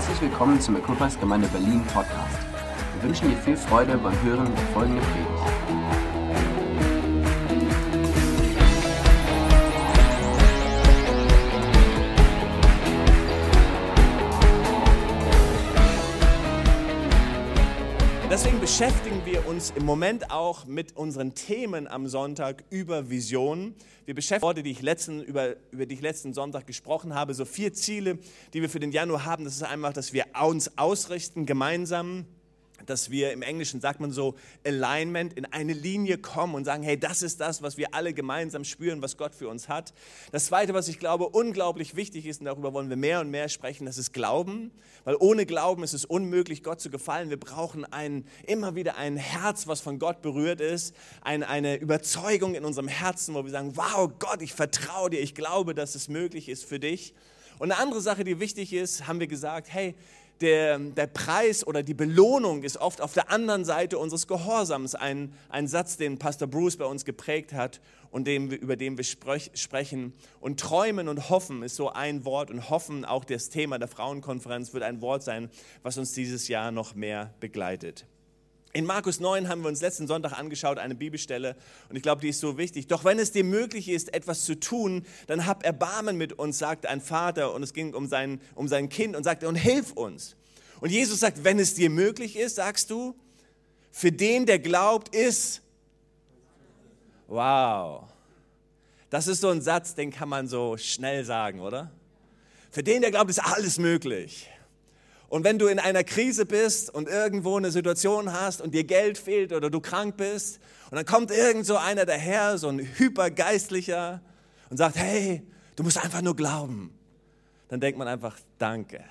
Herzlich willkommen zum Equippers Gemeinde Berlin Podcast. Wir wünschen dir viel Freude beim Hören der folgenden Predigt. Beschäftigen wir uns im Moment auch mit unseren Themen am Sonntag über Visionen. Wir beschäftigen Worte, die ich letzten, über, über die ich letzten Sonntag gesprochen habe, so vier Ziele, die wir für den Januar haben. Das ist einfach, dass wir uns ausrichten gemeinsam dass wir im Englischen sagt man so Alignment in eine Linie kommen und sagen, hey, das ist das, was wir alle gemeinsam spüren, was Gott für uns hat. Das zweite, was ich glaube unglaublich wichtig ist und darüber wollen wir mehr und mehr sprechen, das ist Glauben, weil ohne Glauben ist es unmöglich, Gott zu gefallen. Wir brauchen ein, immer wieder ein Herz, was von Gott berührt ist, ein, eine Überzeugung in unserem Herzen, wo wir sagen, wow, Gott, ich vertraue dir, ich glaube, dass es möglich ist für dich. Und eine andere Sache, die wichtig ist, haben wir gesagt, hey, der, der Preis oder die Belohnung ist oft auf der anderen Seite unseres Gehorsams. Ein, ein Satz, den Pastor Bruce bei uns geprägt hat und dem, über den wir sprech, sprechen. Und träumen und hoffen ist so ein Wort. Und hoffen, auch das Thema der Frauenkonferenz, wird ein Wort sein, was uns dieses Jahr noch mehr begleitet. In Markus 9 haben wir uns letzten Sonntag angeschaut, eine Bibelstelle, und ich glaube, die ist so wichtig. Doch wenn es dir möglich ist, etwas zu tun, dann hab Erbarmen mit uns, sagt ein Vater, und es ging um sein, um sein Kind, und sagte, und hilf uns. Und Jesus sagt, wenn es dir möglich ist, sagst du, für den, der glaubt, ist. Wow. Das ist so ein Satz, den kann man so schnell sagen, oder? Für den, der glaubt, ist alles möglich. Und wenn du in einer Krise bist und irgendwo eine Situation hast und dir Geld fehlt oder du krank bist und dann kommt irgend so einer daher, so ein hypergeistlicher und sagt, hey, du musst einfach nur glauben. Dann denkt man einfach, danke.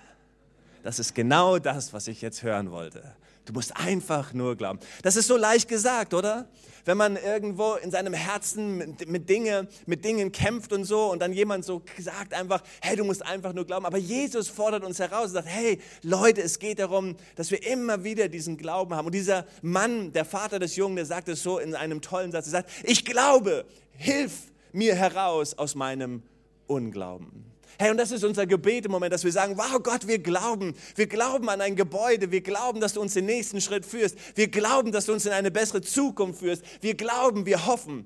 Das ist genau das, was ich jetzt hören wollte. Du musst einfach nur glauben. Das ist so leicht gesagt, oder? Wenn man irgendwo in seinem Herzen mit, mit, Dinge, mit Dingen kämpft und so und dann jemand so sagt einfach, hey, du musst einfach nur glauben. Aber Jesus fordert uns heraus und sagt, hey, Leute, es geht darum, dass wir immer wieder diesen Glauben haben. Und dieser Mann, der Vater des Jungen, der sagt es so in einem tollen Satz, er sagt, ich glaube, hilf mir heraus aus meinem Unglauben. Hey, und das ist unser Gebet im Moment, dass wir sagen, wow Gott, wir glauben, wir glauben an ein Gebäude, wir glauben, dass du uns den nächsten Schritt führst, wir glauben, dass du uns in eine bessere Zukunft führst, wir glauben, wir hoffen,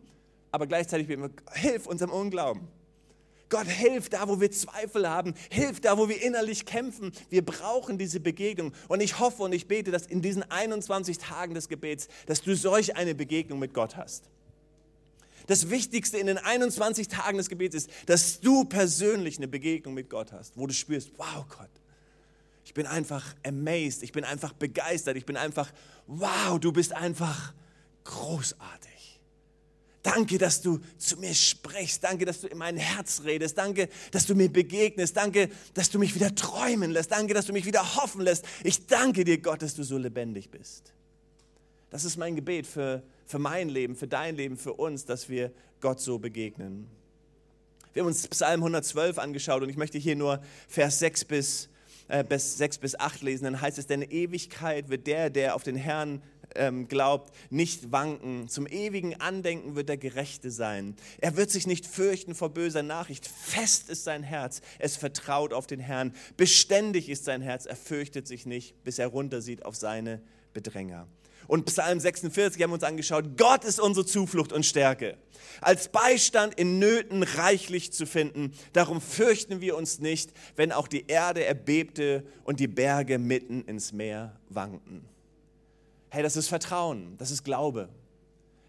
aber gleichzeitig beten wir, hilf unserem Unglauben. Gott, hilf da, wo wir Zweifel haben, hilf da, wo wir innerlich kämpfen. Wir brauchen diese Begegnung. Und ich hoffe und ich bete, dass in diesen 21 Tagen des Gebets, dass du solch eine Begegnung mit Gott hast. Das Wichtigste in den 21 Tagen des Gebets ist, dass du persönlich eine Begegnung mit Gott hast, wo du spürst, wow Gott, ich bin einfach amazed, ich bin einfach begeistert, ich bin einfach, wow, du bist einfach großartig. Danke, dass du zu mir sprichst. Danke, dass du in mein Herz redest. Danke, dass du mir begegnest. Danke, dass du mich wieder träumen lässt. Danke, dass du mich wieder hoffen lässt. Ich danke dir, Gott, dass du so lebendig bist. Das ist mein Gebet für für mein Leben, für dein Leben, für uns, dass wir Gott so begegnen. Wir haben uns Psalm 112 angeschaut und ich möchte hier nur Vers 6 bis, äh, bis 6 bis 8 lesen. Dann heißt es, denn Ewigkeit wird der, der auf den Herrn ähm, glaubt, nicht wanken. Zum ewigen Andenken wird der Gerechte sein. Er wird sich nicht fürchten vor böser Nachricht. Fest ist sein Herz. Es vertraut auf den Herrn. Beständig ist sein Herz. Er fürchtet sich nicht, bis er runtersieht auf seine Bedränger. Und Psalm 46 haben wir uns angeschaut. Gott ist unsere Zuflucht und Stärke. Als Beistand in Nöten reichlich zu finden. Darum fürchten wir uns nicht, wenn auch die Erde erbebte und die Berge mitten ins Meer wankten. Hey, das ist Vertrauen, das ist Glaube.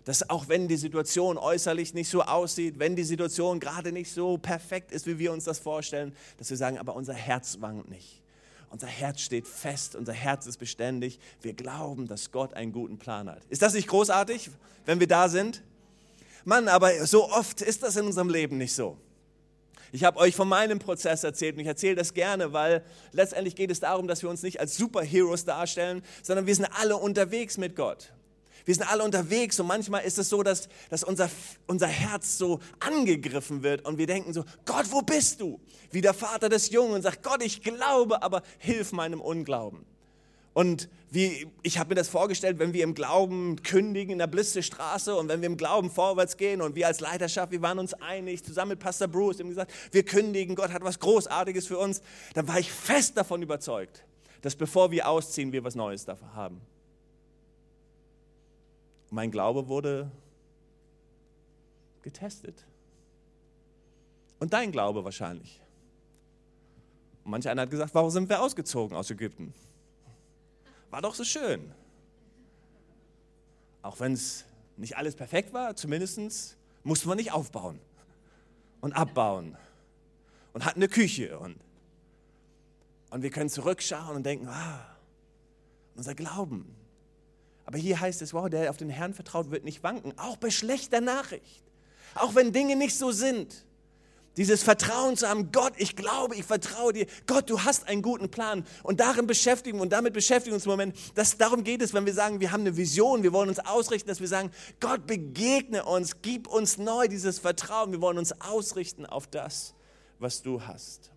Dass auch wenn die Situation äußerlich nicht so aussieht, wenn die Situation gerade nicht so perfekt ist, wie wir uns das vorstellen, dass wir sagen, aber unser Herz wankt nicht. Unser Herz steht fest, unser Herz ist beständig. Wir glauben, dass Gott einen guten Plan hat. Ist das nicht großartig, wenn wir da sind? Mann, aber so oft ist das in unserem Leben nicht so. Ich habe euch von meinem Prozess erzählt und ich erzähle das gerne, weil letztendlich geht es darum, dass wir uns nicht als Superheroes darstellen, sondern wir sind alle unterwegs mit Gott. Wir sind alle unterwegs und manchmal ist es so, dass, dass unser, unser Herz so angegriffen wird und wir denken so, Gott, wo bist du? Wie der Vater des Jungen und sagt, Gott, ich glaube, aber hilf meinem Unglauben. Und wie, ich habe mir das vorgestellt, wenn wir im Glauben kündigen in der Blistestraße und wenn wir im Glauben vorwärts gehen und wir als Leiterschaft, wir waren uns einig, zusammen mit Pastor Bruce, haben gesagt, wir kündigen, Gott hat was Großartiges für uns, dann war ich fest davon überzeugt, dass bevor wir ausziehen, wir was Neues dafür haben. Mein Glaube wurde getestet. Und dein Glaube wahrscheinlich. Manch einer hat gesagt, warum sind wir ausgezogen aus Ägypten? War doch so schön. Auch wenn es nicht alles perfekt war, zumindest musste man nicht aufbauen und abbauen und hatten eine Küche. Und, und wir können zurückschauen und denken, ah, unser Glauben. Aber hier heißt es, wow, der auf den Herrn vertraut, wird nicht wanken, auch bei schlechter Nachricht. Auch wenn Dinge nicht so sind. Dieses Vertrauen zu haben, Gott, ich glaube, ich vertraue dir. Gott, du hast einen guten Plan. Und darin beschäftigen und damit beschäftigen uns im Moment. Das, darum geht es, wenn wir sagen, wir haben eine Vision, wir wollen uns ausrichten, dass wir sagen, Gott, begegne uns, gib uns neu dieses Vertrauen. Wir wollen uns ausrichten auf das, was du hast.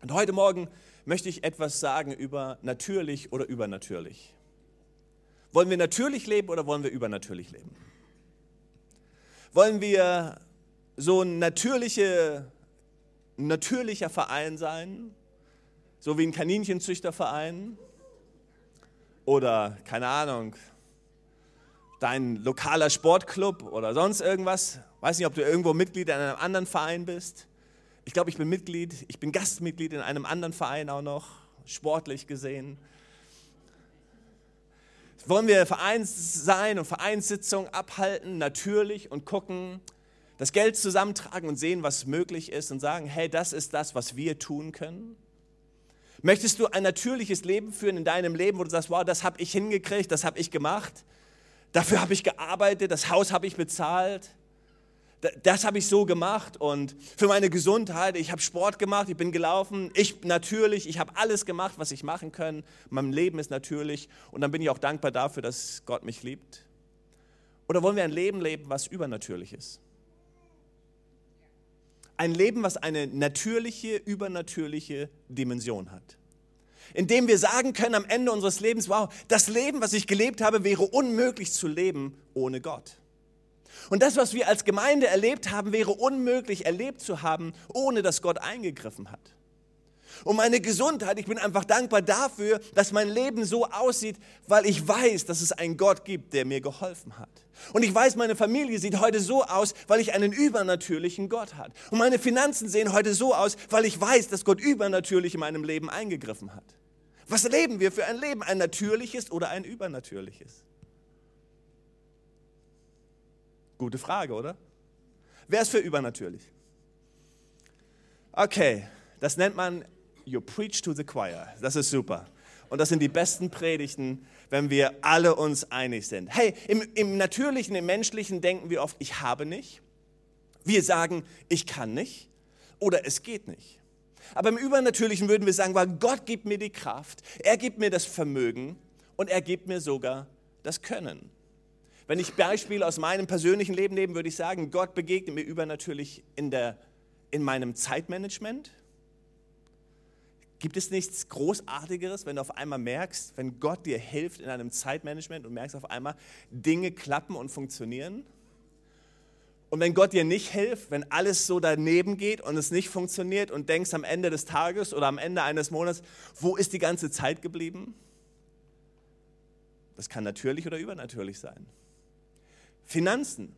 Und heute Morgen möchte ich etwas sagen über natürlich oder übernatürlich. Wollen wir natürlich leben oder wollen wir übernatürlich leben? Wollen wir so ein natürliche, natürlicher Verein sein, so wie ein Kaninchenzüchterverein oder keine Ahnung, dein lokaler Sportclub oder sonst irgendwas. Weiß nicht, ob du irgendwo Mitglied in einem anderen Verein bist. Ich glaube, ich bin Mitglied, ich bin Gastmitglied in einem anderen Verein auch noch, sportlich gesehen. Wollen wir Vereins sein und Vereinssitzungen abhalten, natürlich und gucken, das Geld zusammentragen und sehen, was möglich ist und sagen, hey, das ist das, was wir tun können? Möchtest du ein natürliches Leben führen in deinem Leben, wo du sagst, wow, das habe ich hingekriegt, das habe ich gemacht, dafür habe ich gearbeitet, das Haus habe ich bezahlt, das habe ich so gemacht und für meine Gesundheit, ich habe Sport gemacht, ich bin gelaufen, ich natürlich, ich habe alles gemacht, was ich machen kann, mein Leben ist natürlich und dann bin ich auch dankbar dafür, dass Gott mich liebt. Oder wollen wir ein Leben leben, was übernatürlich ist? ein Leben, was eine natürliche, übernatürliche Dimension hat. Indem wir sagen können am Ende unseres Lebens, wow, das Leben, was ich gelebt habe, wäre unmöglich zu leben ohne Gott. Und das, was wir als Gemeinde erlebt haben, wäre unmöglich erlebt zu haben, ohne dass Gott eingegriffen hat um meine Gesundheit. Ich bin einfach dankbar dafür, dass mein Leben so aussieht, weil ich weiß, dass es einen Gott gibt, der mir geholfen hat. Und ich weiß, meine Familie sieht heute so aus, weil ich einen übernatürlichen Gott hat. Und meine Finanzen sehen heute so aus, weil ich weiß, dass Gott übernatürlich in meinem Leben eingegriffen hat. Was leben wir für ein Leben? Ein natürliches oder ein übernatürliches? Gute Frage, oder? Wer ist für übernatürlich? Okay, das nennt man you preach to the choir. Das ist super. Und das sind die besten Predigten, wenn wir alle uns einig sind. Hey, im, im natürlichen, im menschlichen denken wir oft, ich habe nicht. Wir sagen, ich kann nicht oder es geht nicht. Aber im Übernatürlichen würden wir sagen, weil Gott gibt mir die Kraft, er gibt mir das Vermögen und er gibt mir sogar das Können. Wenn ich Beispiele aus meinem persönlichen Leben nehme, würde ich sagen, Gott begegnet mir übernatürlich in, der, in meinem Zeitmanagement, Gibt es nichts Großartigeres, wenn du auf einmal merkst, wenn Gott dir hilft in einem Zeitmanagement und merkst auf einmal, Dinge klappen und funktionieren? Und wenn Gott dir nicht hilft, wenn alles so daneben geht und es nicht funktioniert und denkst am Ende des Tages oder am Ende eines Monats, wo ist die ganze Zeit geblieben? Das kann natürlich oder übernatürlich sein. Finanzen.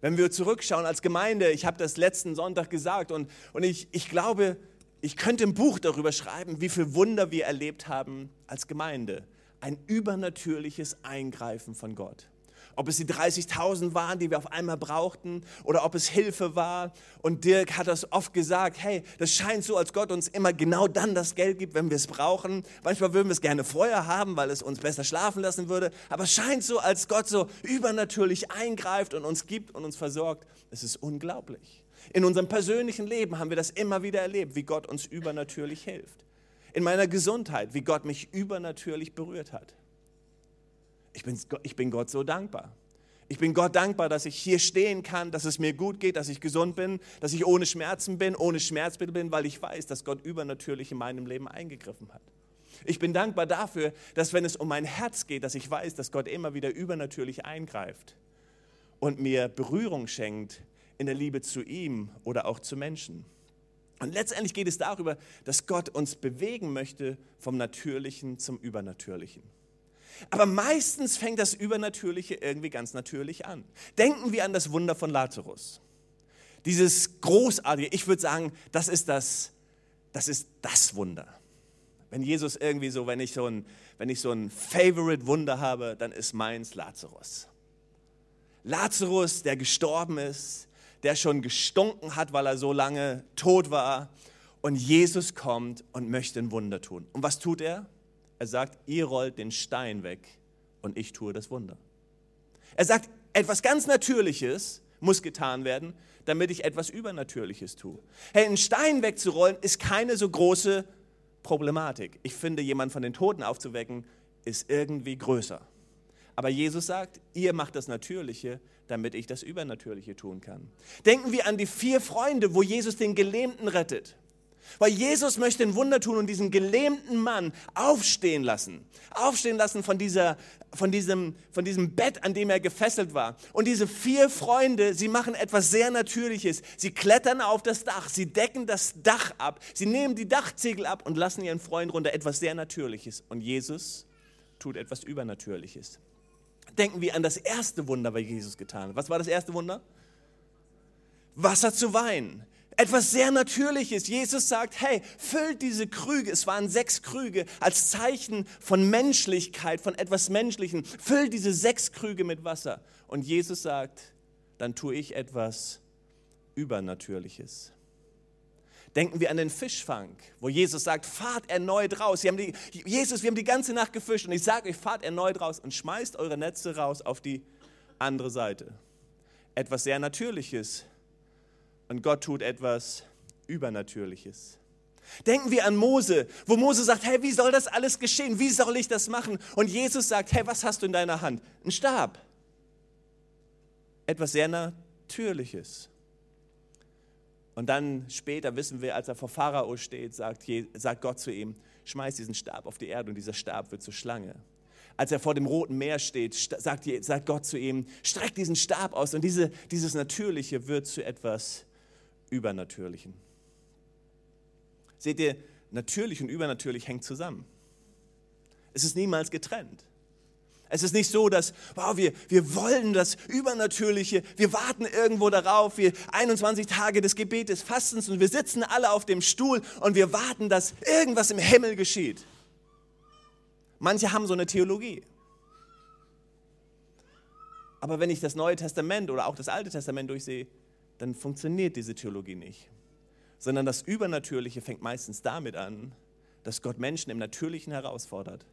Wenn wir zurückschauen als Gemeinde, ich habe das letzten Sonntag gesagt und, und ich, ich glaube, ich könnte ein Buch darüber schreiben, wie viele Wunder wir erlebt haben als Gemeinde. Ein übernatürliches Eingreifen von Gott. Ob es die 30.000 waren, die wir auf einmal brauchten, oder ob es Hilfe war. Und Dirk hat das oft gesagt, hey, das scheint so, als Gott uns immer genau dann das Geld gibt, wenn wir es brauchen. Manchmal würden wir es gerne vorher haben, weil es uns besser schlafen lassen würde. Aber es scheint so, als Gott so übernatürlich eingreift und uns gibt und uns versorgt. Es ist unglaublich. In unserem persönlichen Leben haben wir das immer wieder erlebt, wie Gott uns übernatürlich hilft. In meiner Gesundheit, wie Gott mich übernatürlich berührt hat. Ich bin, ich bin Gott so dankbar. Ich bin Gott dankbar, dass ich hier stehen kann, dass es mir gut geht, dass ich gesund bin, dass ich ohne Schmerzen bin, ohne Schmerzmittel bin, weil ich weiß, dass Gott übernatürlich in meinem Leben eingegriffen hat. Ich bin dankbar dafür, dass wenn es um mein Herz geht, dass ich weiß, dass Gott immer wieder übernatürlich eingreift und mir Berührung schenkt in der Liebe zu ihm oder auch zu Menschen. Und letztendlich geht es darüber, dass Gott uns bewegen möchte vom Natürlichen zum Übernatürlichen. Aber meistens fängt das Übernatürliche irgendwie ganz natürlich an. Denken wir an das Wunder von Lazarus. Dieses großartige, ich würde sagen, das ist das, das ist das Wunder. Wenn Jesus irgendwie so, wenn ich so ein, wenn ich so ein Favorite Wunder habe, dann ist meins Lazarus. Lazarus, der gestorben ist, der schon gestunken hat, weil er so lange tot war. Und Jesus kommt und möchte ein Wunder tun. Und was tut er? Er sagt, ihr rollt den Stein weg und ich tue das Wunder. Er sagt, etwas ganz Natürliches muss getan werden, damit ich etwas Übernatürliches tue. Hey, einen Stein wegzurollen ist keine so große Problematik. Ich finde, jemanden von den Toten aufzuwecken, ist irgendwie größer. Aber Jesus sagt, ihr macht das Natürliche, damit ich das Übernatürliche tun kann. Denken wir an die vier Freunde, wo Jesus den Gelähmten rettet. Weil Jesus möchte ein Wunder tun und diesen gelähmten Mann aufstehen lassen. Aufstehen lassen von, dieser, von, diesem, von diesem Bett, an dem er gefesselt war. Und diese vier Freunde, sie machen etwas sehr Natürliches. Sie klettern auf das Dach, sie decken das Dach ab, sie nehmen die Dachziegel ab und lassen ihren Freund runter. Etwas sehr Natürliches. Und Jesus tut etwas Übernatürliches. Denken wir an das erste Wunder, was Jesus getan hat. Was war das erste Wunder? Wasser zu Wein. Etwas sehr Natürliches. Jesus sagt, hey, füllt diese Krüge, es waren sechs Krüge, als Zeichen von Menschlichkeit, von etwas Menschlichen. Füllt diese sechs Krüge mit Wasser. Und Jesus sagt, dann tue ich etwas Übernatürliches. Denken wir an den Fischfang, wo Jesus sagt, fahrt erneut raus. Sie haben die, Jesus, wir haben die ganze Nacht gefischt und ich sage euch, fahrt erneut raus und schmeißt eure Netze raus auf die andere Seite. Etwas sehr Natürliches und Gott tut etwas Übernatürliches. Denken wir an Mose, wo Mose sagt, hey, wie soll das alles geschehen? Wie soll ich das machen? Und Jesus sagt, hey, was hast du in deiner Hand? Ein Stab. Etwas sehr Natürliches. Und dann später wissen wir, als er vor Pharao steht, sagt, sagt Gott zu ihm, schmeiß diesen Stab auf die Erde und dieser Stab wird zur Schlange. Als er vor dem Roten Meer steht, sagt, sagt Gott zu ihm, streck diesen Stab aus und diese, dieses Natürliche wird zu etwas Übernatürlichen. Seht ihr, natürlich und übernatürlich hängt zusammen. Es ist niemals getrennt. Es ist nicht so, dass wow, wir, wir wollen das Übernatürliche, wir warten irgendwo darauf, wir 21 Tage des Gebetes, Fastens und wir sitzen alle auf dem Stuhl und wir warten, dass irgendwas im Himmel geschieht. Manche haben so eine Theologie. Aber wenn ich das Neue Testament oder auch das Alte Testament durchsehe, dann funktioniert diese Theologie nicht. Sondern das Übernatürliche fängt meistens damit an, dass Gott Menschen im Natürlichen herausfordert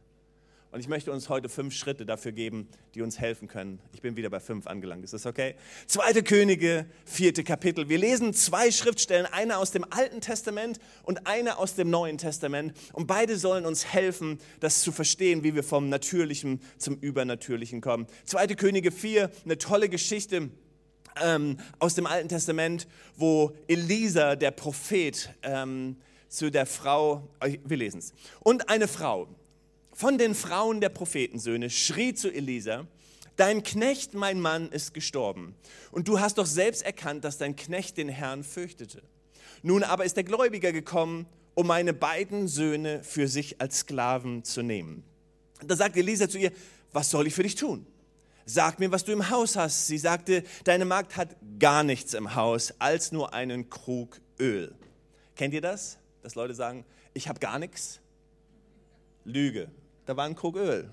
und ich möchte uns heute fünf Schritte dafür geben, die uns helfen können. Ich bin wieder bei fünf angelangt. Ist das okay? Zweite Könige, vierte Kapitel. Wir lesen zwei Schriftstellen, eine aus dem Alten Testament und eine aus dem Neuen Testament. Und beide sollen uns helfen, das zu verstehen, wie wir vom Natürlichen zum Übernatürlichen kommen. Zweite Könige 4, eine tolle Geschichte. Ähm, aus dem Alten Testament, wo Elisa, der Prophet, ähm, zu der Frau, äh, wir lesen es, und eine Frau, von den Frauen der Prophetensöhne schrie zu Elisa, Dein Knecht, mein Mann, ist gestorben. Und du hast doch selbst erkannt, dass dein Knecht den Herrn fürchtete. Nun aber ist der Gläubiger gekommen, um meine beiden Söhne für sich als Sklaven zu nehmen. Da sagte Elisa zu ihr, was soll ich für dich tun? Sag mir, was du im Haus hast. Sie sagte, deine Magd hat gar nichts im Haus, als nur einen Krug Öl. Kennt ihr das? Dass Leute sagen, ich habe gar nichts? Lüge da war ein Krug Öl.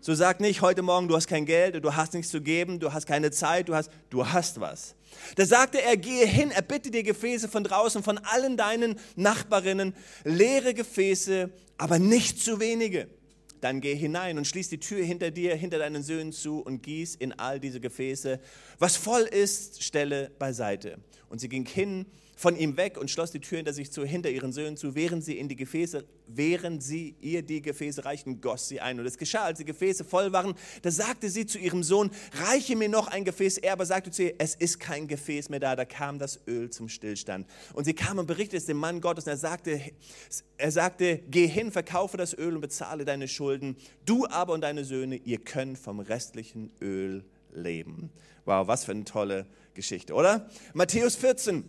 So sag nicht heute Morgen, du hast kein Geld, du hast nichts zu geben, du hast keine Zeit, du hast, du hast was. Da sagte er, gehe hin, er bitte dir Gefäße von draußen, von allen deinen Nachbarinnen, leere Gefäße, aber nicht zu wenige. Dann geh hinein und schließ die Tür hinter dir, hinter deinen Söhnen zu und gieß in all diese Gefäße. Was voll ist, stelle beiseite. Und sie ging hin von ihm weg und schloss die Tür hinter sich zu, hinter ihren Söhnen zu, während sie in die Gefäße während sie ihr die Gefäße reichten, goss sie ein. Und es geschah, als die Gefäße voll waren, da sagte sie zu ihrem Sohn, reiche mir noch ein Gefäß. Er aber sagte zu ihr, es ist kein Gefäß mehr da. Da kam das Öl zum Stillstand. Und sie kam und berichtete es dem Mann Gottes und er sagte, er sagte, geh hin, verkaufe das Öl und bezahle deine Schulden. Du aber und deine Söhne, ihr könnt vom restlichen Öl leben. Wow, was für eine tolle Geschichte, oder? Matthäus 14.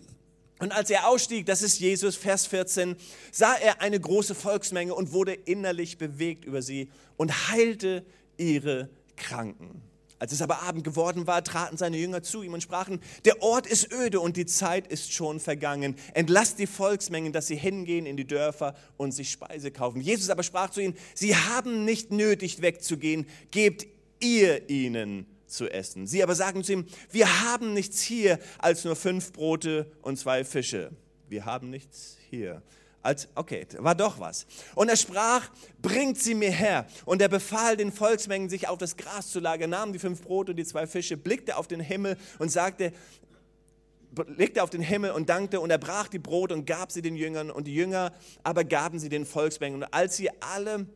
Und als er ausstieg, das ist Jesus, Vers 14, sah er eine große Volksmenge und wurde innerlich bewegt über sie und heilte ihre Kranken. Als es aber Abend geworden war, traten seine Jünger zu ihm und sprachen, der Ort ist öde und die Zeit ist schon vergangen. Entlasst die Volksmengen, dass sie hingehen in die Dörfer und sich Speise kaufen. Jesus aber sprach zu ihnen, sie haben nicht nötig wegzugehen, gebt ihr ihnen zu essen. Sie aber sagen zu ihm, wir haben nichts hier als nur fünf Brote und zwei Fische. Wir haben nichts hier. Als, okay, war doch was. Und er sprach, bringt sie mir her. Und er befahl den Volksmengen, sich auf das Gras zu lagern, nahm die fünf Brote und die zwei Fische, blickte auf den Himmel und sagte, blickte auf den Himmel und dankte und er brach die Brote und gab sie den Jüngern und die Jünger aber gaben sie den Volksmengen. Und als sie alle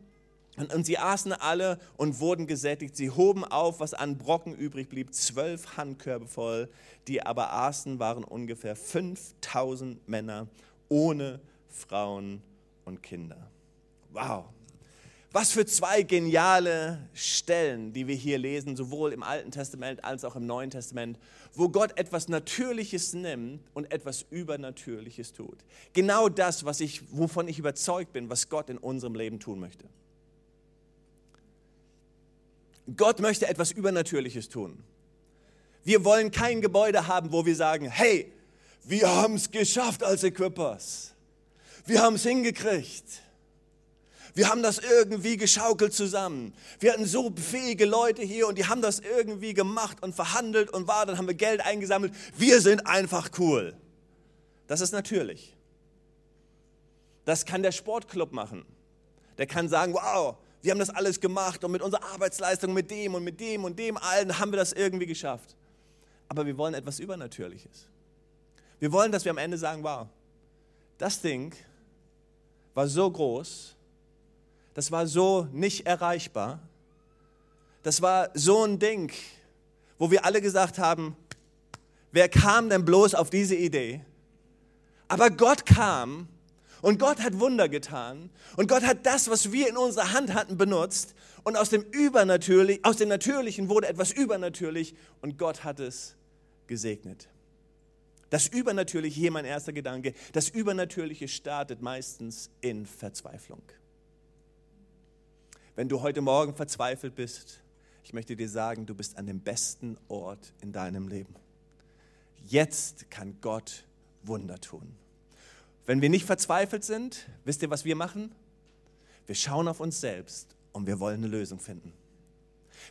und, und, sie aßen alle und wurden gesättigt. Sie hoben auf, was an Brocken übrig blieb, zwölf Handkörbe voll. Die aber aßen, waren ungefähr 5000 Männer ohne Frauen und Kinder. Wow. Was für zwei geniale Stellen, die wir hier lesen, sowohl im Alten Testament als auch im Neuen Testament, wo Gott etwas Natürliches nimmt und etwas Übernatürliches tut. Genau das, was ich, wovon ich überzeugt bin, was Gott in unserem Leben tun möchte. Gott möchte etwas Übernatürliches tun. Wir wollen kein Gebäude haben, wo wir sagen, hey, wir haben es geschafft als Equippers. Wir haben es hingekriegt. Wir haben das irgendwie geschaukelt zusammen. Wir hatten so fähige Leute hier und die haben das irgendwie gemacht und verhandelt und war, dann haben wir Geld eingesammelt. Wir sind einfach cool. Das ist natürlich. Das kann der Sportclub machen. Der kann sagen, wow, wir haben das alles gemacht und mit unserer Arbeitsleistung, mit dem und mit dem und dem allen haben wir das irgendwie geschafft. Aber wir wollen etwas Übernatürliches. Wir wollen, dass wir am Ende sagen, wow, das Ding war so groß, das war so nicht erreichbar, das war so ein Ding, wo wir alle gesagt haben, wer kam denn bloß auf diese Idee? Aber Gott kam und Gott hat Wunder getan. Und Gott hat das, was wir in unserer Hand hatten, benutzt. Und aus dem, Übernatürlich, aus dem Natürlichen wurde etwas übernatürlich. Und Gott hat es gesegnet. Das Übernatürliche, hier mein erster Gedanke, das Übernatürliche startet meistens in Verzweiflung. Wenn du heute Morgen verzweifelt bist, ich möchte dir sagen, du bist an dem besten Ort in deinem Leben. Jetzt kann Gott Wunder tun. Wenn wir nicht verzweifelt sind, wisst ihr, was wir machen? Wir schauen auf uns selbst und wir wollen eine Lösung finden.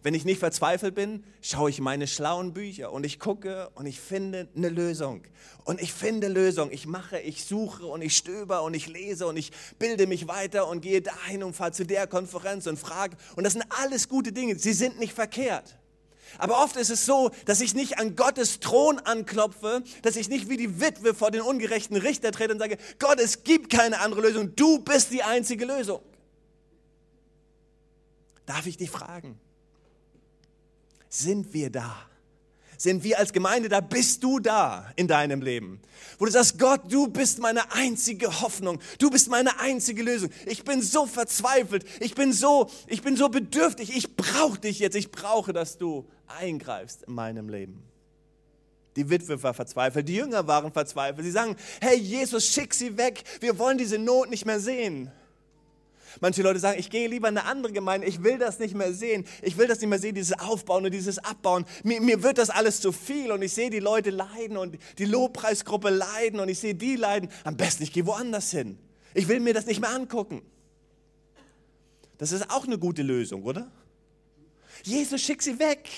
Wenn ich nicht verzweifelt bin, schaue ich meine schlauen Bücher und ich gucke und ich finde eine Lösung. Und ich finde Lösung. Ich mache, ich suche und ich stöber und ich lese und ich bilde mich weiter und gehe dahin und fahre zu der Konferenz und frage. Und das sind alles gute Dinge. Sie sind nicht verkehrt. Aber oft ist es so, dass ich nicht an Gottes Thron anklopfe, dass ich nicht wie die Witwe vor den ungerechten Richter trete und sage, Gott, es gibt keine andere Lösung, du bist die einzige Lösung. Darf ich dich fragen, sind wir da? sind wir als Gemeinde da, bist du da in deinem Leben. Wo du sagst, Gott, du bist meine einzige Hoffnung, du bist meine einzige Lösung. Ich bin so verzweifelt, ich bin so, ich bin so bedürftig, ich brauche dich jetzt, ich brauche, dass du eingreifst in meinem Leben. Die Witwe war verzweifelt, die Jünger waren verzweifelt. Sie sagen, hey Jesus, schick sie weg, wir wollen diese Not nicht mehr sehen. Manche Leute sagen, ich gehe lieber in eine andere Gemeinde, ich will das nicht mehr sehen. Ich will das nicht mehr sehen, dieses Aufbauen und dieses Abbauen. Mir, mir wird das alles zu viel und ich sehe die Leute leiden und die Lobpreisgruppe leiden und ich sehe die leiden. Am besten, ich gehe woanders hin. Ich will mir das nicht mehr angucken. Das ist auch eine gute Lösung, oder? Jesus, schick sie weg.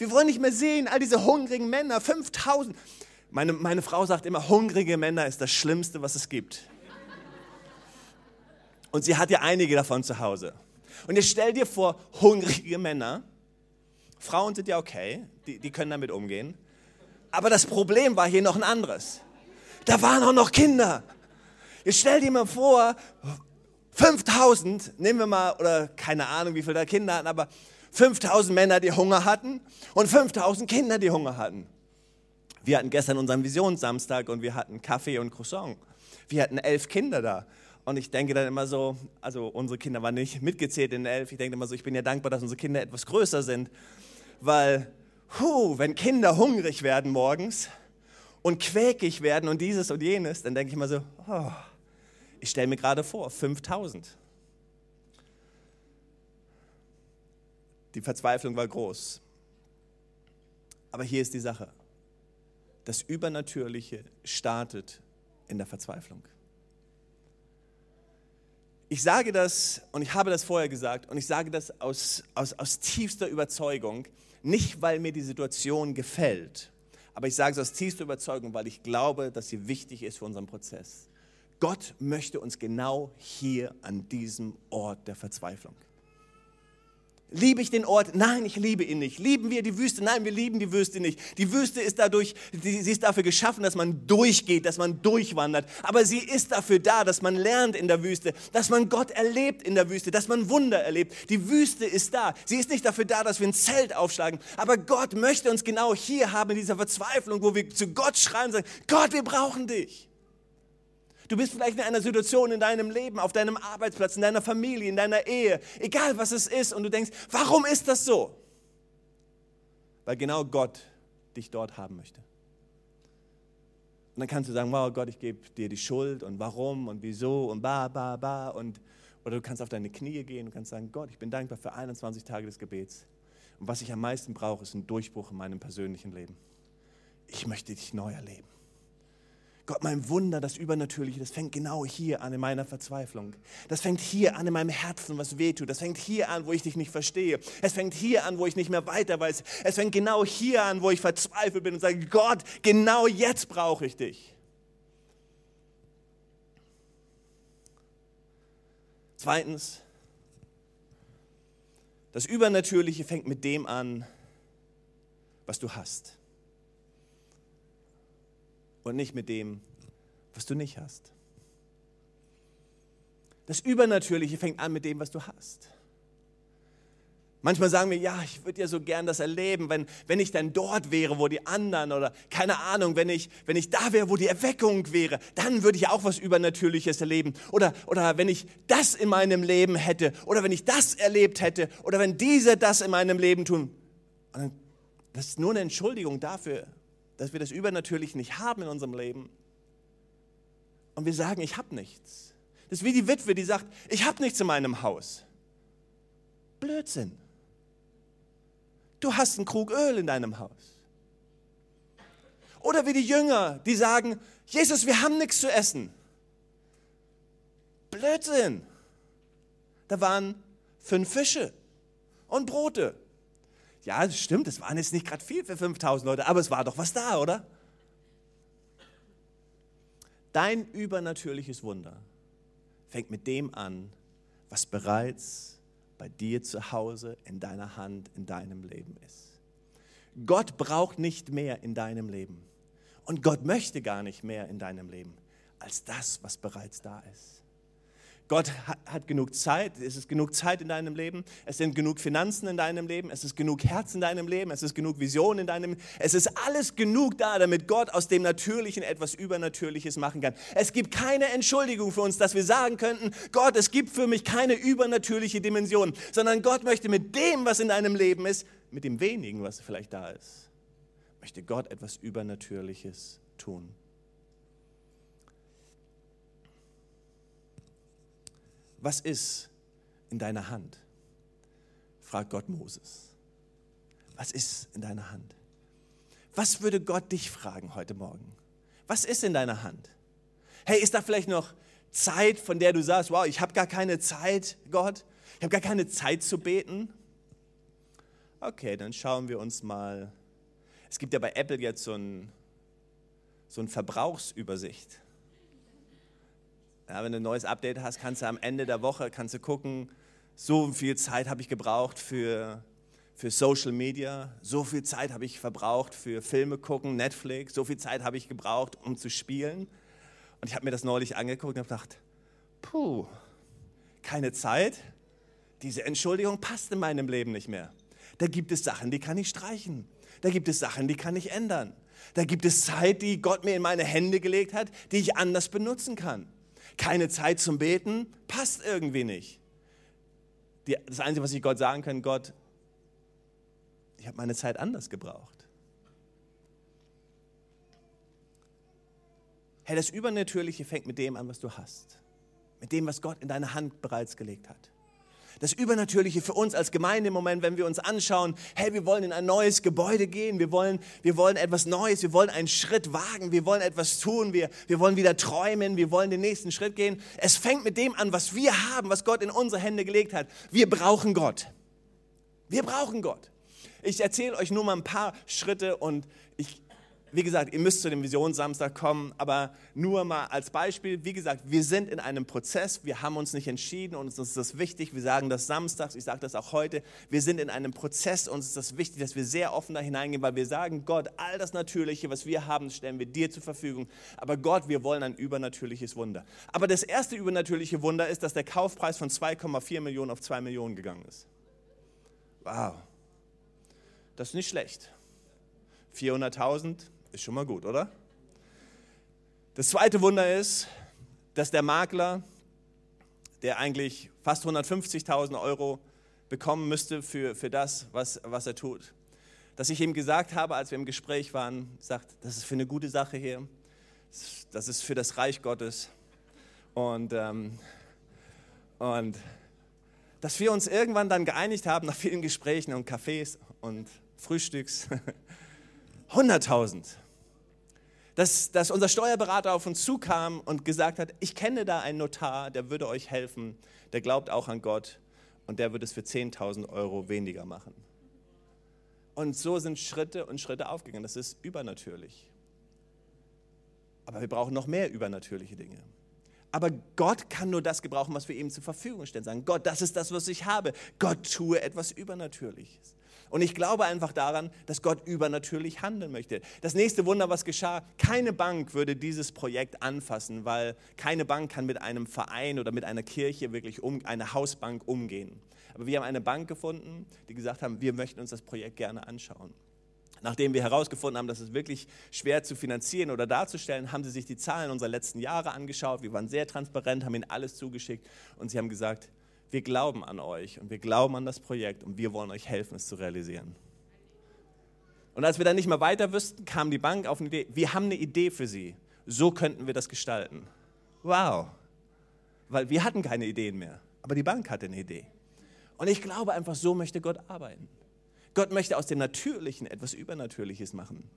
Wir wollen nicht mehr sehen, all diese hungrigen Männer, 5000. Meine, meine Frau sagt immer, hungrige Männer ist das Schlimmste, was es gibt. Und sie hat ja einige davon zu Hause. Und jetzt stell dir vor, hungrige Männer. Frauen sind ja okay, die, die können damit umgehen. Aber das Problem war hier noch ein anderes. Da waren auch noch Kinder. Jetzt stell dir mal vor, 5000, nehmen wir mal, oder keine Ahnung, wie viele da Kinder hatten, aber 5000 Männer, die Hunger hatten und 5000 Kinder, die Hunger hatten. Wir hatten gestern unseren Visionssamstag und wir hatten Kaffee und Croissant. Wir hatten elf Kinder da. Und ich denke dann immer so, also unsere Kinder waren nicht mitgezählt in elf. Ich denke immer so, ich bin ja dankbar, dass unsere Kinder etwas größer sind. Weil, hu, wenn Kinder hungrig werden morgens und quäkig werden und dieses und jenes, dann denke ich immer so, oh, ich stelle mir gerade vor, 5000. Die Verzweiflung war groß. Aber hier ist die Sache. Das Übernatürliche startet in der Verzweiflung. Ich sage das und ich habe das vorher gesagt und ich sage das aus, aus, aus tiefster Überzeugung, nicht weil mir die Situation gefällt, aber ich sage es aus tiefster Überzeugung, weil ich glaube, dass sie wichtig ist für unseren Prozess. Gott möchte uns genau hier an diesem Ort der Verzweiflung. Liebe ich den Ort? Nein, ich liebe ihn nicht. Lieben wir die Wüste? Nein, wir lieben die Wüste nicht. Die Wüste ist dadurch, sie ist dafür geschaffen, dass man durchgeht, dass man durchwandert. Aber sie ist dafür da, dass man lernt in der Wüste, dass man Gott erlebt in der Wüste, dass man Wunder erlebt. Die Wüste ist da. Sie ist nicht dafür da, dass wir ein Zelt aufschlagen. Aber Gott möchte uns genau hier haben in dieser Verzweiflung, wo wir zu Gott schreien und sagen, Gott, wir brauchen dich. Du bist vielleicht in einer Situation in deinem Leben, auf deinem Arbeitsplatz, in deiner Familie, in deiner Ehe, egal was es ist, und du denkst, warum ist das so? Weil genau Gott dich dort haben möchte. Und dann kannst du sagen, wow Gott, ich gebe dir die Schuld und warum und wieso und ba, ba, ba. Und, oder du kannst auf deine Knie gehen und kannst sagen, Gott, ich bin dankbar für 21 Tage des Gebets. Und was ich am meisten brauche, ist ein Durchbruch in meinem persönlichen Leben. Ich möchte dich neu erleben. Gott, mein Wunder, das Übernatürliche, das fängt genau hier an in meiner Verzweiflung. Das fängt hier an in meinem Herzen, was wehtut. Das fängt hier an, wo ich dich nicht verstehe. Es fängt hier an, wo ich nicht mehr weiter weiß. Es fängt genau hier an, wo ich verzweifelt bin und sage, Gott, genau jetzt brauche ich dich. Zweitens, das Übernatürliche fängt mit dem an, was du hast und nicht mit dem, was du nicht hast. Das Übernatürliche fängt an mit dem, was du hast. Manchmal sagen wir, ja, ich würde ja so gern das erleben, wenn, wenn ich dann dort wäre, wo die anderen oder keine Ahnung, wenn ich, wenn ich da wäre, wo die Erweckung wäre, dann würde ich auch was Übernatürliches erleben. Oder, oder wenn ich das in meinem Leben hätte oder wenn ich das erlebt hätte oder wenn diese das in meinem Leben tun. Das ist nur eine Entschuldigung dafür, dass wir das Übernatürliche nicht haben in unserem Leben. Und wir sagen, ich habe nichts. Das ist wie die Witwe, die sagt, ich habe nichts in meinem Haus. Blödsinn. Du hast einen Krug Öl in deinem Haus. Oder wie die Jünger, die sagen, Jesus, wir haben nichts zu essen. Blödsinn. Da waren fünf Fische und Brote. Ja, das stimmt, es waren jetzt nicht gerade viel für 5000 Leute, aber es war doch was da, oder? Dein übernatürliches Wunder fängt mit dem an, was bereits bei dir zu Hause in deiner Hand, in deinem Leben ist. Gott braucht nicht mehr in deinem Leben. Und Gott möchte gar nicht mehr in deinem Leben als das, was bereits da ist. Gott hat, genug Zeit, es ist genug Zeit in deinem Leben, es sind genug Finanzen in deinem Leben, es ist genug Herz in deinem Leben, es ist genug Vision in deinem Leben, es ist alles genug da, damit Gott aus dem Natürlichen etwas Übernatürliches machen kann. Es gibt keine Entschuldigung für uns, dass wir sagen könnten, Gott, es gibt für mich keine übernatürliche Dimension, sondern Gott möchte mit dem, was in deinem Leben ist, mit dem wenigen, was vielleicht da ist, möchte Gott etwas Übernatürliches tun. Was ist in deiner Hand? fragt Gott Moses. Was ist in deiner Hand? Was würde Gott dich fragen heute Morgen? Was ist in deiner Hand? Hey, ist da vielleicht noch Zeit, von der du sagst, wow, ich habe gar keine Zeit, Gott? Ich habe gar keine Zeit zu beten? Okay, dann schauen wir uns mal. Es gibt ja bei Apple jetzt so, ein, so eine Verbrauchsübersicht. Ja, wenn du ein neues Update hast, kannst du am Ende der Woche kannst du gucken, so viel Zeit habe ich gebraucht für, für Social Media, so viel Zeit habe ich verbraucht für Filme gucken, Netflix, so viel Zeit habe ich gebraucht, um zu spielen. Und ich habe mir das neulich angeguckt und habe gedacht, puh, keine Zeit. Diese Entschuldigung passt in meinem Leben nicht mehr. Da gibt es Sachen, die kann ich streichen. Da gibt es Sachen, die kann ich ändern. Da gibt es Zeit, die Gott mir in meine Hände gelegt hat, die ich anders benutzen kann. Keine Zeit zum Beten passt irgendwie nicht. Die, das Einzige, was ich Gott sagen kann, Gott, ich habe meine Zeit anders gebraucht. Hey, das Übernatürliche fängt mit dem an, was du hast. Mit dem, was Gott in deine Hand bereits gelegt hat das Übernatürliche für uns als Gemeinde im Moment, wenn wir uns anschauen, hey, wir wollen in ein neues Gebäude gehen, wir wollen, wir wollen etwas Neues, wir wollen einen Schritt wagen, wir wollen etwas tun, wir, wir wollen wieder träumen, wir wollen den nächsten Schritt gehen. Es fängt mit dem an, was wir haben, was Gott in unsere Hände gelegt hat. Wir brauchen Gott. Wir brauchen Gott. Ich erzähle euch nur mal ein paar Schritte und ich, wie gesagt, ihr müsst zu dem Visionssamstag kommen, aber nur mal als Beispiel, wie gesagt, wir sind in einem Prozess, wir haben uns nicht entschieden und uns ist das wichtig, wir sagen das samstags, ich sage das auch heute, wir sind in einem Prozess, uns ist das wichtig, dass wir sehr offen da hineingehen, weil wir sagen, Gott, all das Natürliche, was wir haben, stellen wir dir zur Verfügung, aber Gott, wir wollen ein übernatürliches Wunder. Aber das erste übernatürliche Wunder ist, dass der Kaufpreis von 2,4 Millionen auf 2 Millionen gegangen ist. Wow, das ist nicht schlecht. 400.000 ist schon mal gut, oder? Das zweite Wunder ist, dass der Makler, der eigentlich fast 150.000 Euro bekommen müsste für, für das, was, was er tut, dass ich ihm gesagt habe, als wir im Gespräch waren, sagt, das ist für eine gute Sache hier, das ist für das Reich Gottes. Und, ähm, und dass wir uns irgendwann dann geeinigt haben, nach vielen Gesprächen und Cafés und Frühstücks, 100.000. Dass, dass unser Steuerberater auf uns zukam und gesagt hat, ich kenne da einen Notar, der würde euch helfen, der glaubt auch an Gott und der würde es für 10.000 Euro weniger machen. Und so sind Schritte und Schritte aufgegangen. Das ist übernatürlich. Aber wir brauchen noch mehr übernatürliche Dinge. Aber Gott kann nur das gebrauchen, was wir ihm zur Verfügung stellen. Sagen, Gott, das ist das, was ich habe. Gott tue etwas Übernatürliches. Und ich glaube einfach daran, dass Gott übernatürlich handeln möchte. Das nächste Wunder, was geschah, keine Bank würde dieses Projekt anfassen, weil keine Bank kann mit einem Verein oder mit einer Kirche wirklich um, eine Hausbank umgehen. Aber wir haben eine Bank gefunden, die gesagt haben, wir möchten uns das Projekt gerne anschauen. Nachdem wir herausgefunden haben, dass es wirklich schwer zu finanzieren oder darzustellen, haben sie sich die Zahlen unserer letzten Jahre angeschaut. Wir waren sehr transparent, haben ihnen alles zugeschickt und sie haben gesagt, wir glauben an euch und wir glauben an das Projekt und wir wollen euch helfen, es zu realisieren. Und als wir dann nicht mehr weiter wüssten, kam die Bank auf eine Idee, wir haben eine Idee für sie. So könnten wir das gestalten. Wow. Weil wir hatten keine Ideen mehr, aber die Bank hatte eine Idee. Und ich glaube einfach, so möchte Gott arbeiten. Gott möchte aus dem Natürlichen etwas Übernatürliches machen.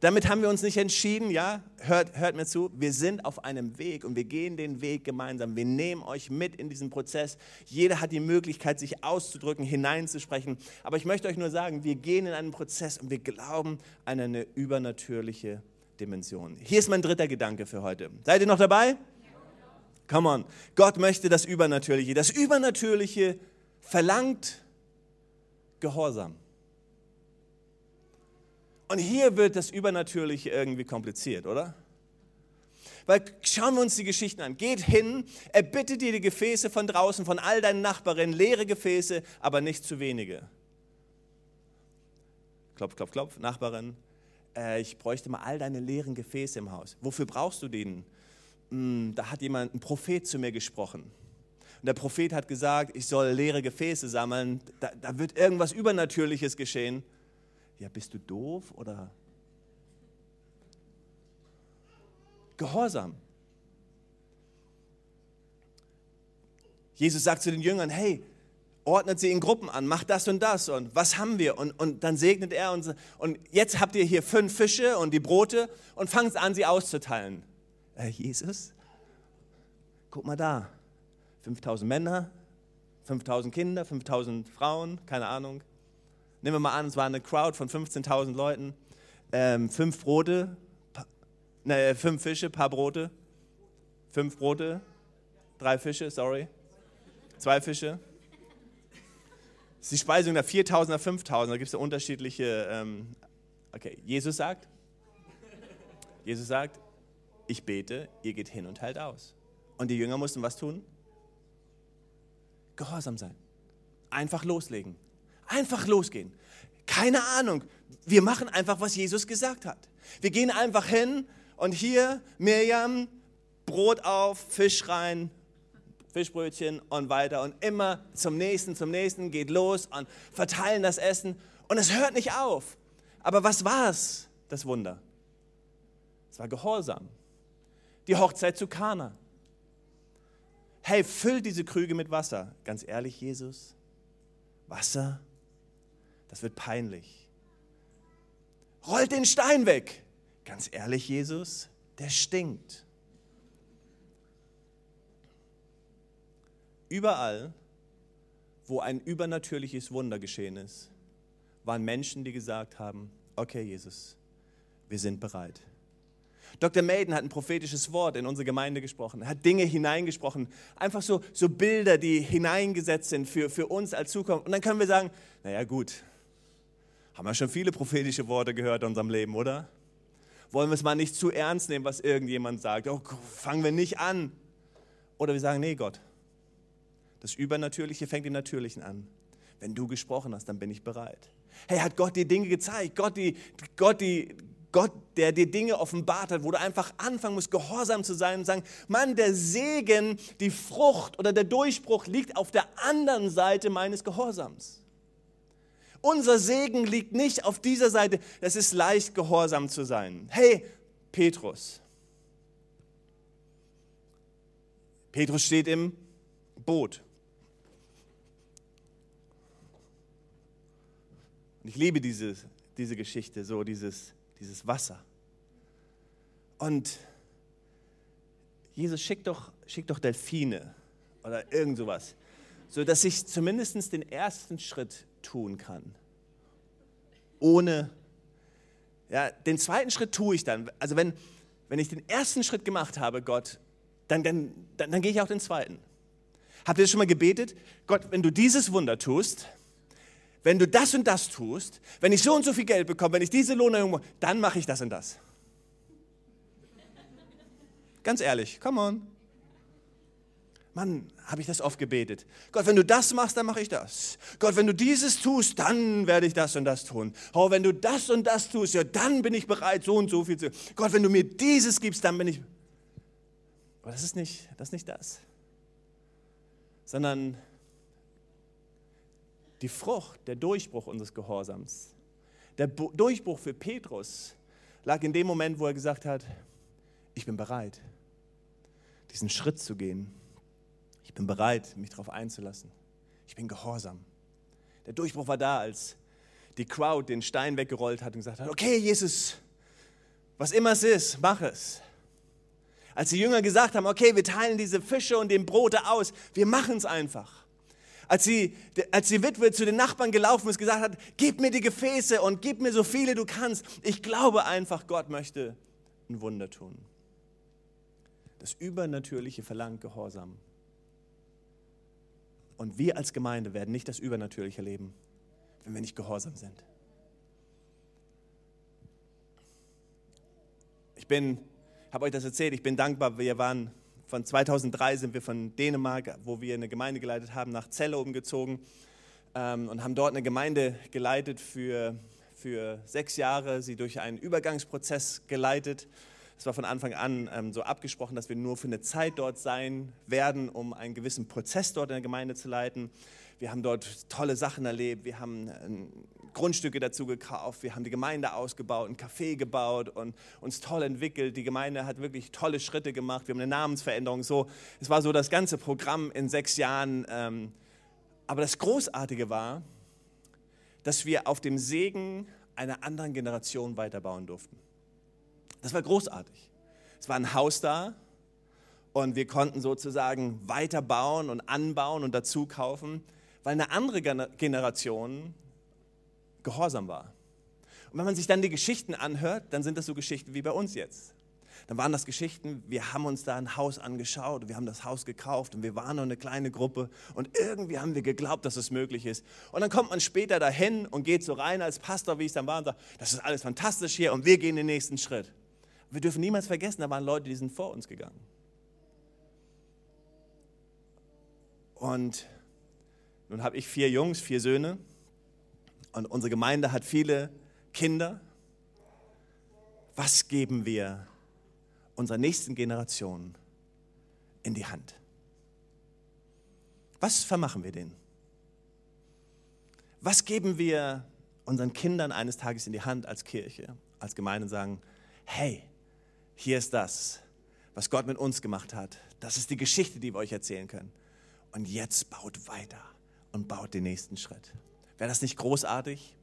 Damit haben wir uns nicht entschieden, ja, hört, hört mir zu, wir sind auf einem Weg und wir gehen den Weg gemeinsam. Wir nehmen euch mit in diesen Prozess. Jeder hat die Möglichkeit, sich auszudrücken, hineinzusprechen. Aber ich möchte euch nur sagen, wir gehen in einen Prozess und wir glauben an eine übernatürliche Dimension. Hier ist mein dritter Gedanke für heute. Seid ihr noch dabei? Come on. Gott möchte das Übernatürliche. Das Übernatürliche verlangt Gehorsam. Und hier wird das Übernatürliche irgendwie kompliziert, oder? Weil schauen wir uns die Geschichten an. Geht hin, er bittet dir die Gefäße von draußen, von all deinen Nachbarinnen, leere Gefäße, aber nicht zu wenige. Klopf, klopf, klopf, Nachbarin, äh, ich bräuchte mal all deine leeren Gefäße im Haus. Wofür brauchst du den? Hm, da hat jemand, ein Prophet zu mir gesprochen. Und der Prophet hat gesagt, ich soll leere Gefäße sammeln, da, da wird irgendwas Übernatürliches geschehen ja, bist du doof oder Gehorsam. Jesus sagt zu den Jüngern, hey, ordnet sie in Gruppen an, macht das und das und was haben wir? Und, und dann segnet er uns. Und jetzt habt ihr hier fünf Fische und die Brote und fangt an, sie auszuteilen. Äh, Jesus, guck mal da, 5000 Männer, 5000 Kinder, 5000 Frauen, keine Ahnung. Nehmen wir mal an, es war eine Crowd von 15.000 Leuten, ähm, fünf Brote, ne, fünf Fische, paar Brote, fünf Brote, drei Fische, sorry, zwei Fische. Das ist die Speisung der 4.000er, 5.000, da gibt es ja unterschiedliche, ähm, okay, Jesus sagt, Jesus sagt, ich bete, ihr geht hin und teilt aus. Und die Jünger mussten was tun? Gehorsam sein. Einfach loslegen. Einfach losgehen. Keine Ahnung. Wir machen einfach, was Jesus gesagt hat. Wir gehen einfach hin und hier, Mirjam, Brot auf, Fisch rein, Fischbrötchen und weiter und immer zum nächsten, zum nächsten, geht los und verteilen das Essen und es hört nicht auf. Aber was war es, das Wunder? Es war Gehorsam. Die Hochzeit zu Kana. Hey, füll diese Krüge mit Wasser. Ganz ehrlich, Jesus, Wasser, das wird peinlich. Rollt den Stein weg. Ganz ehrlich, Jesus, der stinkt. Überall, wo ein übernatürliches Wunder geschehen ist, waren Menschen, die gesagt haben, okay Jesus, wir sind bereit. Dr. Maiden hat ein prophetisches Wort in unsere Gemeinde gesprochen, hat Dinge hineingesprochen, einfach so, so Bilder, die hineingesetzt sind für, für uns als Zukunft. Und dann können wir sagen, naja gut, haben wir schon viele prophetische Worte gehört in unserem Leben, oder? Wollen wir es mal nicht zu ernst nehmen, was irgendjemand sagt? Oh, fangen wir nicht an. Oder wir sagen, nee Gott, das Übernatürliche fängt im Natürlichen an. Wenn du gesprochen hast, dann bin ich bereit. Hey, hat Gott dir Dinge gezeigt? Gott, die, Gott, die, Gott, der dir Dinge offenbart hat, wo du einfach anfangen musst, gehorsam zu sein und sagen, Mann, der Segen, die Frucht oder der Durchbruch liegt auf der anderen Seite meines Gehorsams. Unser Segen liegt nicht auf dieser Seite. Es ist leicht, gehorsam zu sein. Hey, Petrus. Petrus steht im Boot. Und ich liebe diese, diese Geschichte, so dieses, dieses Wasser. Und Jesus schickt doch, schickt doch Delfine oder irgend sowas, sodass ich zumindest den ersten Schritt tun kann. Ohne, ja, den zweiten Schritt tue ich dann. Also wenn, wenn ich den ersten Schritt gemacht habe, Gott, dann, dann, dann, dann gehe ich auch den zweiten. Habt ihr schon mal gebetet? Gott, wenn du dieses Wunder tust, wenn du das und das tust, wenn ich so und so viel Geld bekomme, wenn ich diese Lohnerhöhung, dann mache ich das und das. Ganz ehrlich, come on. Mann, habe ich das oft gebetet. Gott, wenn du das machst, dann mache ich das. Gott, wenn du dieses tust, dann werde ich das und das tun. Oh, wenn du das und das tust, ja, dann bin ich bereit, so und so viel zu. Gott, wenn du mir dieses gibst, dann bin ich. Aber das ist nicht, das ist nicht das. Sondern die Frucht, der Durchbruch unseres Gehorsams, der Durchbruch für Petrus lag in dem Moment, wo er gesagt hat, ich bin bereit, diesen Schritt zu gehen. Bin bereit, mich darauf einzulassen. Ich bin gehorsam. Der Durchbruch war da, als die Crowd den Stein weggerollt hat und gesagt hat, okay, Jesus, was immer es ist, mach es. Als die Jünger gesagt haben, okay, wir teilen diese Fische und den Brote aus, wir machen es einfach als die, als die Witwe zu den Nachbarn gelaufen ist, gesagt hat, gib mir die Gefäße und gib mir so viele du kannst. Ich glaube einfach, Gott möchte ein Wunder tun. Das Übernatürliche verlangt Gehorsam. Und wir als Gemeinde werden nicht das Übernatürliche leben, wenn wir nicht gehorsam sind. Ich bin, habe euch das erzählt, ich bin dankbar, wir waren von 2003 sind wir von Dänemark, wo wir eine Gemeinde geleitet haben, nach Celle umgezogen ähm, und haben dort eine Gemeinde geleitet für, für sechs Jahre, sie durch einen Übergangsprozess geleitet. Es war von Anfang an ähm, so abgesprochen, dass wir nur für eine Zeit dort sein werden, um einen gewissen Prozess dort in der Gemeinde zu leiten. Wir haben dort tolle Sachen erlebt. Wir haben ähm, Grundstücke dazu gekauft. Wir haben die Gemeinde ausgebaut, ein Café gebaut und uns toll entwickelt. Die Gemeinde hat wirklich tolle Schritte gemacht. Wir haben eine Namensveränderung. So, es war so das ganze Programm in sechs Jahren. Ähm, aber das Großartige war, dass wir auf dem Segen einer anderen Generation weiterbauen durften. Das war großartig. Es war ein Haus da und wir konnten sozusagen weiterbauen und anbauen und dazu kaufen weil eine andere Generation gehorsam war. Und wenn man sich dann die Geschichten anhört, dann sind das so Geschichten wie bei uns jetzt. Dann waren das Geschichten, wir haben uns da ein Haus angeschaut, wir haben das Haus gekauft und wir waren nur eine kleine Gruppe und irgendwie haben wir geglaubt, dass es möglich ist. Und dann kommt man später dahin und geht so rein als Pastor, wie ich es dann war, und sagt, das ist alles fantastisch hier und wir gehen den nächsten Schritt. Wir dürfen niemals vergessen, da waren Leute, die sind vor uns gegangen. Und Nun habe ich vier Jungs, vier Söhne und unsere Gemeinde hat viele Kinder. Was geben wir unserer nächsten Generation in die Hand? Was vermachen wir denen? Was geben wir unseren Kindern eines Tages in die Hand als Kirche, als Gemeinde und sagen, hey, hier ist das, was Gott mit uns gemacht hat. Das ist die Geschichte, die wir euch erzählen können. Und jetzt baut weiter und baut den nächsten Schritt. Wäre das nicht großartig,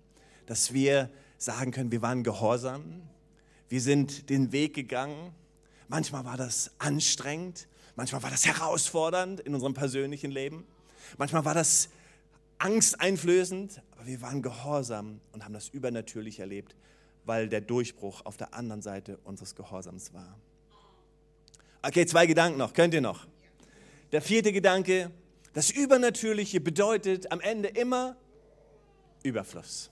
dass wir sagen können, wir waren gehorsam, wir sind den Weg gegangen. Manchmal war das anstrengend, manchmal war das herausfordernd in unserem persönlichen Leben, manchmal war das angsteinflößend, aber wir waren gehorsam und haben das übernatürlich erlebt, weil der Durchbruch auf der anderen Seite unseres Gehorsams war. Okay, zwei Gedanken noch. Könnt ihr noch? Der vierte Gedanke, das Übernatürliche bedeutet am Ende immer Überfluss.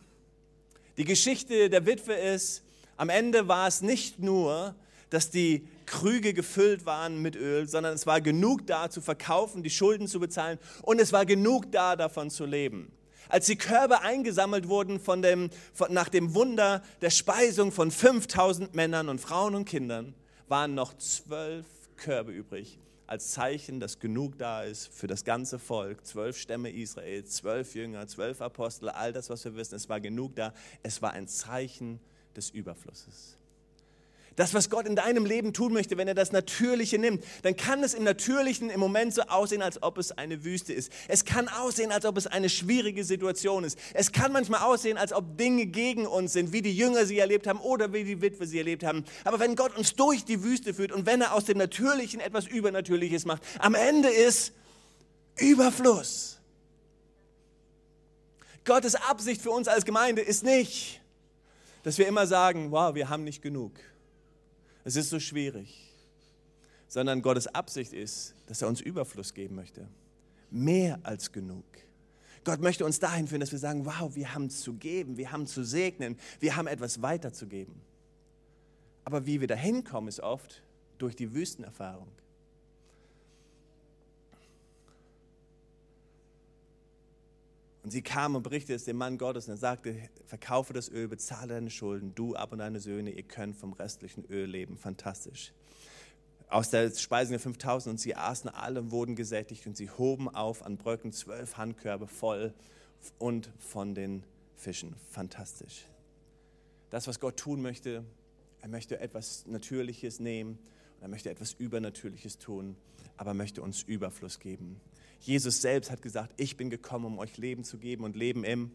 Die Geschichte der Witwe ist, am Ende war es nicht nur, dass die Krüge gefüllt waren mit Öl, sondern es war genug da zu verkaufen, die Schulden zu bezahlen und es war genug da davon zu leben. Als die Körbe eingesammelt wurden von dem, von, nach dem Wunder der Speisung von 5000 Männern und Frauen und Kindern, waren noch zwölf Körbe übrig, als Zeichen, dass genug da ist für das ganze Volk. Zwölf Stämme Israels, zwölf Jünger, zwölf Apostel, all das, was wir wissen, es war genug da. Es war ein Zeichen des Überflusses. Das, was Gott in deinem Leben tun möchte, wenn er das Natürliche nimmt, dann kann es im Natürlichen im Moment so aussehen, als ob es eine Wüste ist. Es kann aussehen, als ob es eine schwierige Situation ist. Es kann manchmal aussehen, als ob Dinge gegen uns sind, wie die Jünger sie erlebt haben oder wie die Witwe sie erlebt haben. Aber wenn Gott uns durch die Wüste führt und wenn er aus dem Natürlichen etwas Übernatürliches macht, am Ende ist Überfluss. Gottes Absicht für uns als Gemeinde ist nicht, dass wir immer sagen, wow, wir haben nicht genug es ist so schwierig, sondern Gottes Absicht ist, dass er uns Überfluss geben möchte. Mehr als genug. Gott möchte uns dahin führen, dass wir sagen, wow, wir haben zu geben, wir haben zu segnen, wir haben etwas weiterzugeben. Aber wie wir dahin kommen, ist oft durch die Wüstenerfahrung. Und sie kam und berichtete es dem Mann Gottes und er sagte, verkaufe das Öl, bezahle deine Schulden, du ab und deine Söhne, ihr könnt vom restlichen Öl leben. Fantastisch. Aus der Speisung der 5000 und sie aßen alle und wurden gesättigt und sie hoben auf an Bröcken zwölf Handkörbe voll und von den Fischen. Fantastisch. Das, was Gott tun möchte, er möchte etwas Natürliches nehmen und er möchte etwas Übernatürliches tun, aber er möchte uns Überfluss geben. Jesus selbst hat gesagt, ich bin gekommen, um euch Leben zu geben und Leben im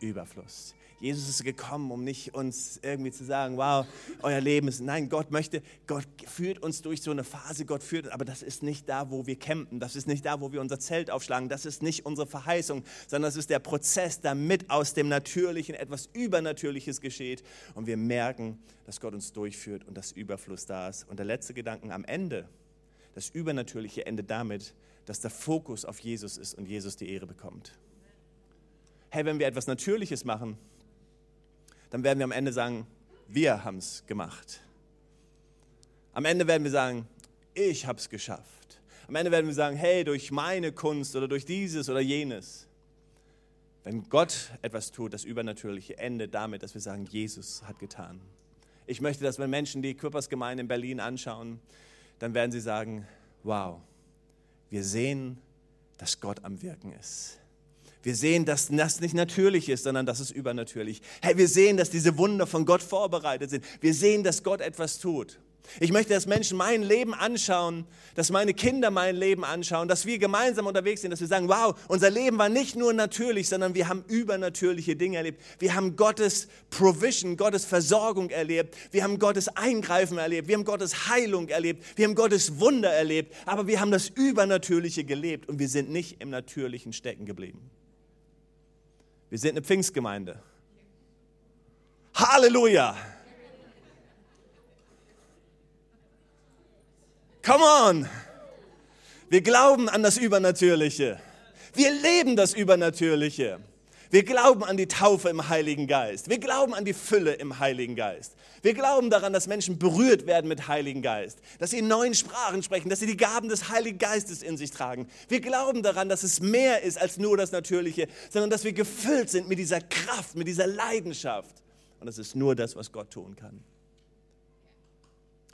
Überfluss. Jesus ist gekommen, um nicht uns irgendwie zu sagen, wow, euer Leben ist. Nein, Gott möchte, Gott führt uns durch so eine Phase, Gott führt, aber das ist nicht da, wo wir campen, das ist nicht da, wo wir unser Zelt aufschlagen, das ist nicht unsere Verheißung, sondern das ist der Prozess, damit aus dem Natürlichen etwas Übernatürliches geschieht und wir merken, dass Gott uns durchführt und das Überfluss da ist. Und der letzte Gedanke am Ende, das Übernatürliche endet damit, dass der Fokus auf Jesus ist und Jesus die Ehre bekommt. Hey, wenn wir etwas Natürliches machen, dann werden wir am Ende sagen, wir haben es gemacht. Am Ende werden wir sagen, ich habe es geschafft. Am Ende werden wir sagen, hey, durch meine Kunst oder durch dieses oder jenes. Wenn Gott etwas tut, das Übernatürliche endet damit, dass wir sagen, Jesus hat getan. Ich möchte, dass wenn Menschen die Körpersgemeinde in Berlin anschauen, dann werden sie sagen, wow, wir sehen, dass Gott am Wirken ist. Wir sehen, dass das nicht natürlich ist, sondern das ist übernatürlich. Hey, wir sehen, dass diese Wunder von Gott vorbereitet sind. Wir sehen, dass Gott etwas tut. Ich möchte, dass Menschen mein Leben anschauen, dass meine Kinder mein Leben anschauen, dass wir gemeinsam unterwegs sind, dass wir sagen, wow, unser Leben war nicht nur natürlich, sondern wir haben übernatürliche Dinge erlebt. Wir haben Gottes Provision, Gottes Versorgung erlebt. Wir haben Gottes Eingreifen erlebt. Wir haben Gottes Heilung erlebt. Wir haben Gottes Wunder erlebt. Aber wir haben das Übernatürliche gelebt und wir sind nicht im Natürlichen stecken geblieben. Wir sind eine Pfingstgemeinde. Halleluja! Come on! Wir glauben an das Übernatürliche. Wir leben das Übernatürliche. Wir glauben an die Taufe im Heiligen Geist. Wir glauben an die Fülle im Heiligen Geist. Wir glauben daran, dass Menschen berührt werden mit Heiligen Geist, dass sie in neuen Sprachen sprechen, dass sie die Gaben des Heiligen Geistes in sich tragen. Wir glauben daran, dass es mehr ist als nur das Natürliche, sondern dass wir gefüllt sind mit dieser Kraft, mit dieser Leidenschaft. Und das ist nur das, was Gott tun kann.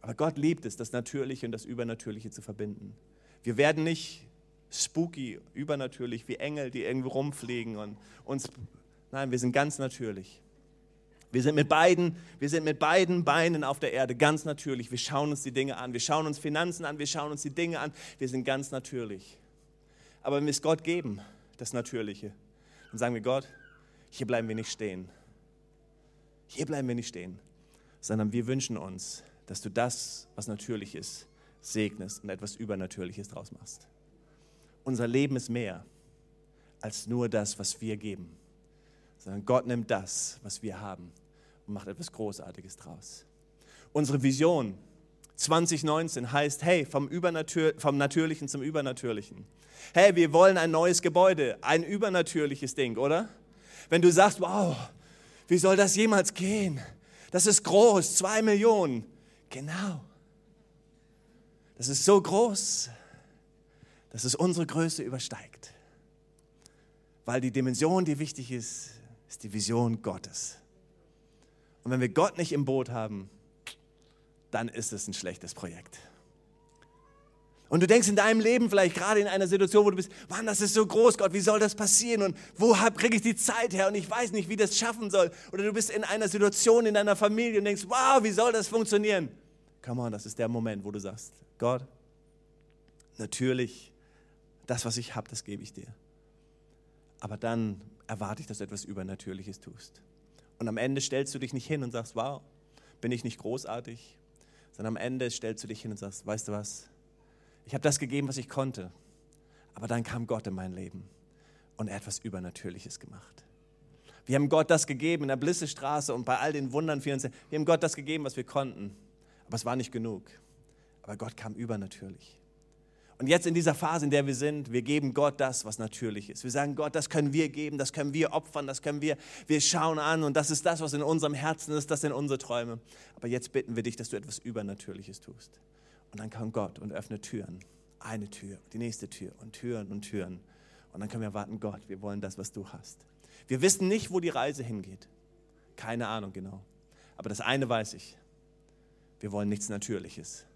Aber Gott liebt es, das Natürliche und das Übernatürliche zu verbinden. Wir werden nicht spooky, übernatürlich, wie Engel, die irgendwo rumfliegen und uns. Nein, wir sind ganz natürlich. Wir sind, mit beiden, wir sind mit beiden Beinen auf der Erde ganz natürlich. Wir schauen uns die Dinge an. Wir schauen uns Finanzen an. Wir schauen uns die Dinge an. Wir sind ganz natürlich. Aber wenn wir es Gott geben, das Natürliche, dann sagen wir Gott, hier bleiben wir nicht stehen. Hier bleiben wir nicht stehen, sondern wir wünschen uns, dass du das, was natürlich ist, segnest und etwas Übernatürliches draus machst. Unser Leben ist mehr als nur das, was wir geben, sondern Gott nimmt das, was wir haben und macht etwas Großartiges draus. Unsere Vision 2019 heißt, hey, vom, Übernatür vom Natürlichen zum Übernatürlichen. Hey, wir wollen ein neues Gebäude, ein übernatürliches Ding, oder? Wenn du sagst, wow, wie soll das jemals gehen? Das ist groß, zwei Millionen. Genau. Das ist so groß, dass es unsere Größe übersteigt. Weil die Dimension, die wichtig ist, ist die Vision Gottes. Und wenn wir Gott nicht im Boot haben, dann ist es ein schlechtes Projekt. Und du denkst in deinem Leben vielleicht gerade in einer Situation, wo du bist, Mann, das ist so groß, Gott, wie soll das passieren? Und wo kriege ich die Zeit her? Und ich weiß nicht, wie das schaffen soll. Oder du bist in einer Situation in deiner Familie und denkst, wow, wie soll das funktionieren? Come on, das ist der Moment, wo du sagst, Gott, natürlich das, was ich habe, das gebe ich dir. Aber dann erwarte ich, dass du etwas Übernatürliches tust. Und am Ende stellst du dich nicht hin und sagst, wow, bin ich nicht großartig, sondern am Ende stellst du dich hin und sagst, weißt du was, ich habe das gegeben, was ich konnte. Aber dann kam Gott in mein Leben und er hat etwas Übernatürliches gemacht. Wir haben Gott das gegeben in der Blissestraße und bei all den Wundern. Wir haben Gott das gegeben, was wir konnten. Aber es war nicht genug. Aber Gott kam übernatürlich. Und jetzt in dieser Phase, in der wir sind, wir geben Gott das, was natürlich ist. Wir sagen, Gott, das können wir geben, das können wir opfern, das können wir, wir schauen an und das ist das, was in unserem Herzen ist, das sind unsere Träume. Aber jetzt bitten wir dich, dass du etwas Übernatürliches tust. Und dann kommt Gott und öffnet Türen. Eine Tür, die nächste Tür und Türen und Türen. Und dann können wir warten, Gott, wir wollen das, was du hast. Wir wissen nicht, wo die Reise hingeht. Keine Ahnung genau. Aber das eine weiß ich. Wir wollen nichts Natürliches.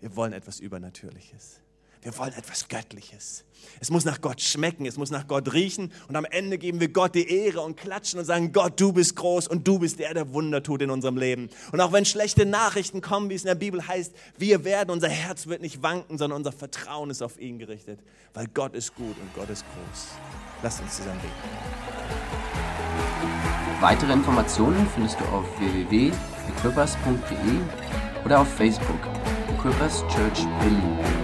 Wir wollen etwas Übernatürliches. Wir wollen etwas Göttliches. Es muss nach Gott schmecken, es muss nach Gott riechen und am Ende geben wir Gott die Ehre und klatschen und sagen, Gott, du bist groß und du bist der, der Wunder tut in unserem Leben. Und auch wenn schlechte Nachrichten kommen, wie es in der Bibel heißt, wir werden, unser Herz wird nicht wanken, sondern unser Vertrauen ist auf ihn gerichtet, weil Gott ist gut und Gott ist groß. Lasst uns zusammen beten. Weitere Informationen findest du auf www.equippers.de oder auf Facebook Equippers Church Berlin.